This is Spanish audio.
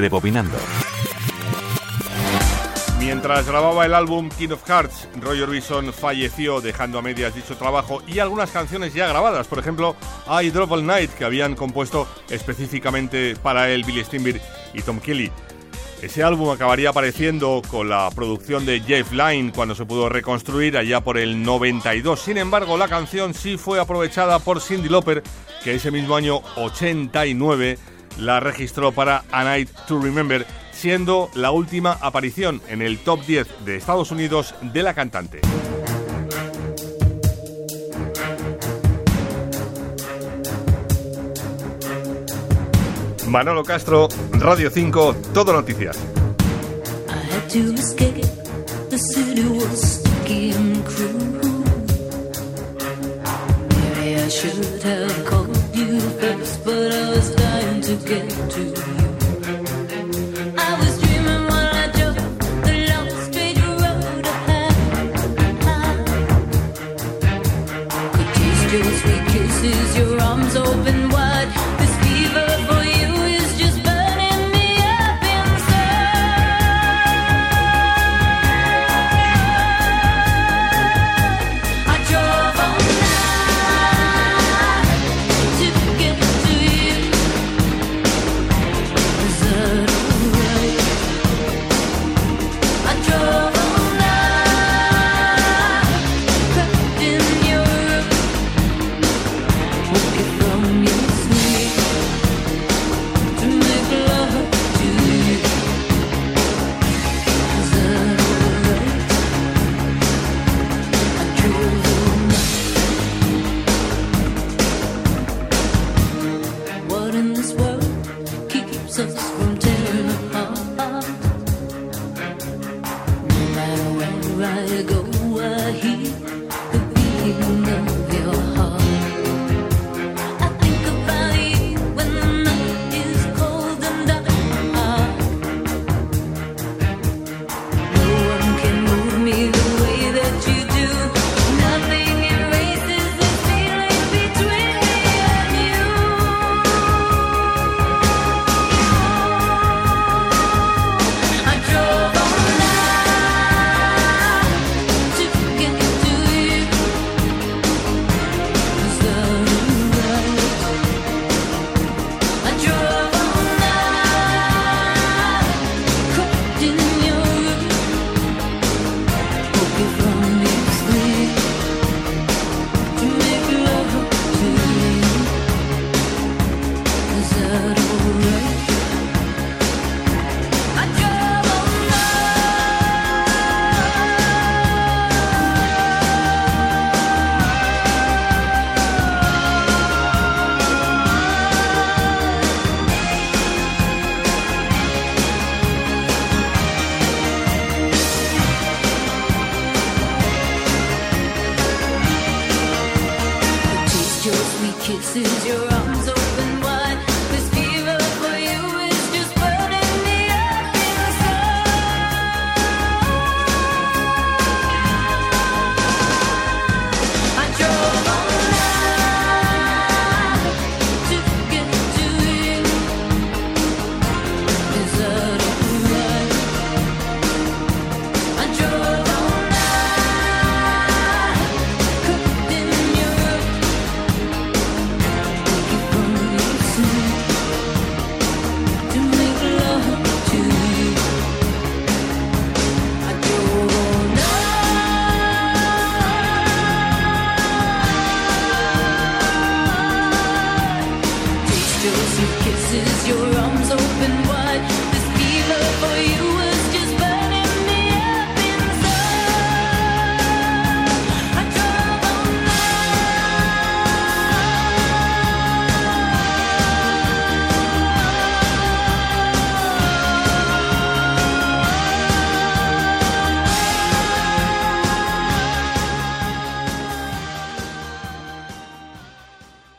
Rebobinando. Mientras grababa el álbum King of Hearts, Roger Orbison falleció dejando a medias dicho trabajo y algunas canciones ya grabadas, por ejemplo, I Drop All Night, que habían compuesto específicamente para él Billy Steinberg y Tom Kelly. Ese álbum acabaría apareciendo con la producción de Jeff Lynne cuando se pudo reconstruir allá por el 92. Sin embargo, la canción sí fue aprovechada por Cindy Lauper, que ese mismo año 89 la registró para A Night to Remember siendo la última aparición en el top 10 de Estados Unidos de la cantante. Manolo Castro, Radio 5, Todo Noticias. Kisses, your arms open. kisses your arm.